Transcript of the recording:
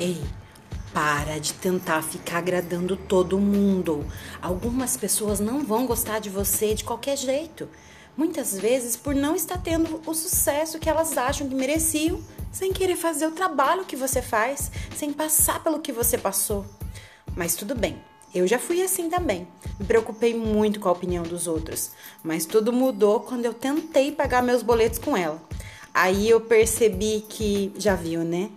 Ei, para de tentar ficar agradando todo mundo. Algumas pessoas não vão gostar de você de qualquer jeito. Muitas vezes por não estar tendo o sucesso que elas acham que mereciam, sem querer fazer o trabalho que você faz, sem passar pelo que você passou. Mas tudo bem, eu já fui assim também. Me preocupei muito com a opinião dos outros, mas tudo mudou quando eu tentei pagar meus boletos com ela. Aí eu percebi que, já viu, né?